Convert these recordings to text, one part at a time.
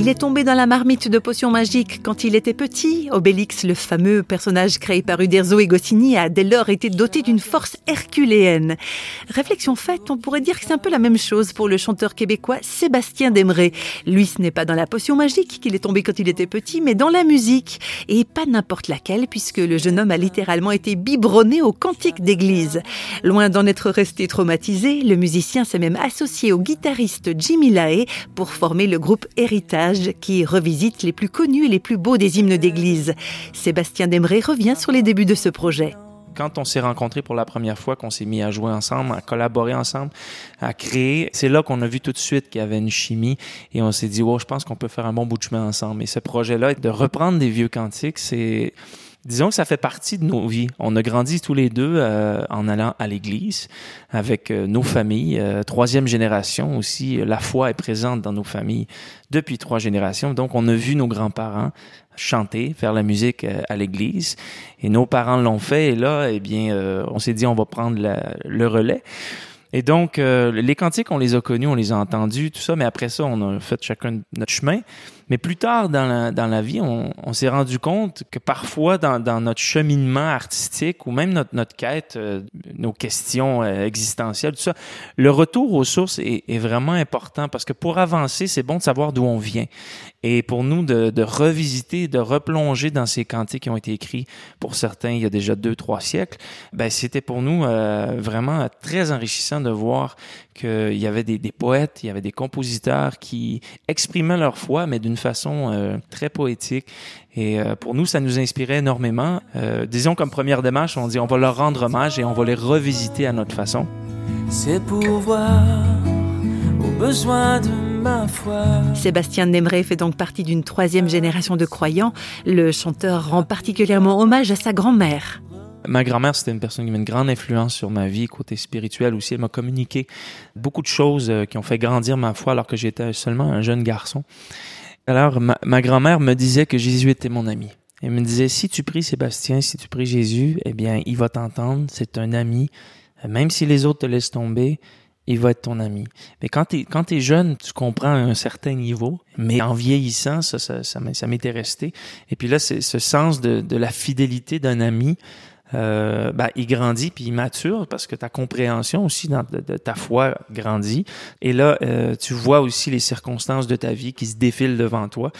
Il est tombé dans la marmite de potions magiques quand il était petit. Obélix, le fameux personnage créé par Uderzo et Goscinny, a dès lors été doté d'une force herculéenne. Réflexion faite, on pourrait dire que c'est un peu la même chose pour le chanteur québécois Sébastien Demeret. Lui, ce n'est pas dans la potion magique qu'il est tombé quand il était petit, mais dans la musique. Et pas n'importe laquelle, puisque le jeune homme a littéralement été biberonné au cantique d'église. Loin d'en être resté traumatisé, le musicien s'est même associé au guitariste Jimmy Lae pour former le groupe Héritage qui revisite les plus connus et les plus beaux des hymnes d'église. Sébastien Demeret revient sur les débuts de ce projet quand on s'est rencontrés pour la première fois, qu'on s'est mis à jouer ensemble, à collaborer ensemble, à créer, c'est là qu'on a vu tout de suite qu'il y avait une chimie et on s'est dit, oh, je pense qu'on peut faire un bon bout de chemin ensemble. Et ce projet-là, de reprendre des vieux cantiques, c'est disons que ça fait partie de nos vies. On a grandi tous les deux euh, en allant à l'église avec euh, nos familles. Euh, troisième génération aussi, la foi est présente dans nos familles depuis trois générations. Donc, on a vu nos grands-parents chanter, faire la musique à l'église. Et nos parents l'ont fait. Et là, eh bien, on s'est dit, on va prendre le relais. Et donc, les cantiques, on les a connus, on les a entendus, tout ça. Mais après ça, on a fait chacun notre chemin. Mais plus tard dans la, dans la vie, on, on s'est rendu compte que parfois dans, dans, notre cheminement artistique ou même notre, notre quête, euh, nos questions euh, existentielles, tout ça, le retour aux sources est, est vraiment important parce que pour avancer, c'est bon de savoir d'où on vient. Et pour nous, de, de, revisiter, de replonger dans ces cantiques qui ont été écrits pour certains il y a déjà deux, trois siècles, ben, c'était pour nous euh, vraiment très enrichissant de voir qu'il y avait des, des, poètes, il y avait des compositeurs qui exprimaient leur foi, mais d'une façon euh, très poétique. Et euh, pour nous, ça nous inspirait énormément. Euh, disons comme première démarche, on dit on va leur rendre hommage et on va les revisiter à notre façon. C'est pour voir aux besoins de ma foi. Sébastien Nemré fait donc partie d'une troisième génération de croyants. Le chanteur rend particulièrement hommage à sa grand-mère. Ma grand-mère, c'était une personne qui avait une grande influence sur ma vie, côté spirituel aussi. Elle m'a communiqué beaucoup de choses qui ont fait grandir ma foi alors que j'étais seulement un jeune garçon. Alors, ma, grand-mère me disait que Jésus était mon ami. Elle me disait, si tu pries Sébastien, si tu pries Jésus, eh bien, il va t'entendre, c'est un ami. Même si les autres te laissent tomber, il va être ton ami. Mais quand tu es jeune, tu comprends un certain niveau, mais en vieillissant, ça, ça, m'était resté. Et puis là, c'est ce sens de la fidélité d'un ami, euh, ben, il grandit puis il mature parce que ta compréhension aussi dans, de, ta foi grandit. Et là, euh, tu vois aussi les circonstances de ta vie qui se défilent devant toi.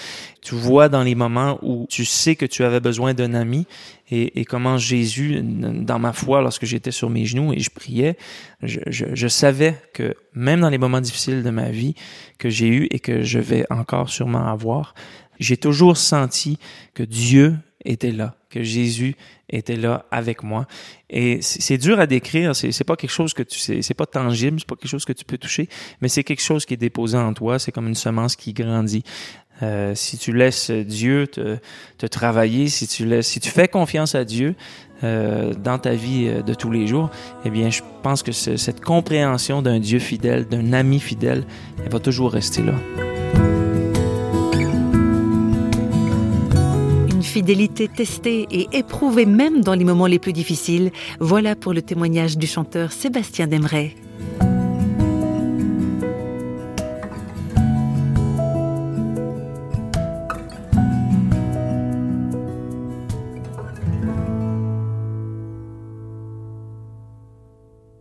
Tu vois dans les moments où tu sais que tu avais besoin d'un ami et, et, comment Jésus, dans ma foi, lorsque j'étais sur mes genoux et je priais, je, je, je, savais que même dans les moments difficiles de ma vie que j'ai eu et que je vais encore sûrement avoir, j'ai toujours senti que Dieu était là, que Jésus était là avec moi. Et c'est dur à décrire, c'est pas quelque chose que tu sais, c'est pas tangible, c'est pas quelque chose que tu peux toucher, mais c'est quelque chose qui est déposé en toi, c'est comme une semence qui grandit. Euh, si tu laisses Dieu te, te, travailler, si tu laisses, si tu fais confiance à Dieu euh, dans ta vie euh, de tous les jours, eh bien, je pense que cette compréhension d'un Dieu fidèle, d'un ami fidèle, elle va toujours rester là. Fidélité testée et éprouvée même dans les moments les plus difficiles, voilà pour le témoignage du chanteur Sébastien Demeret.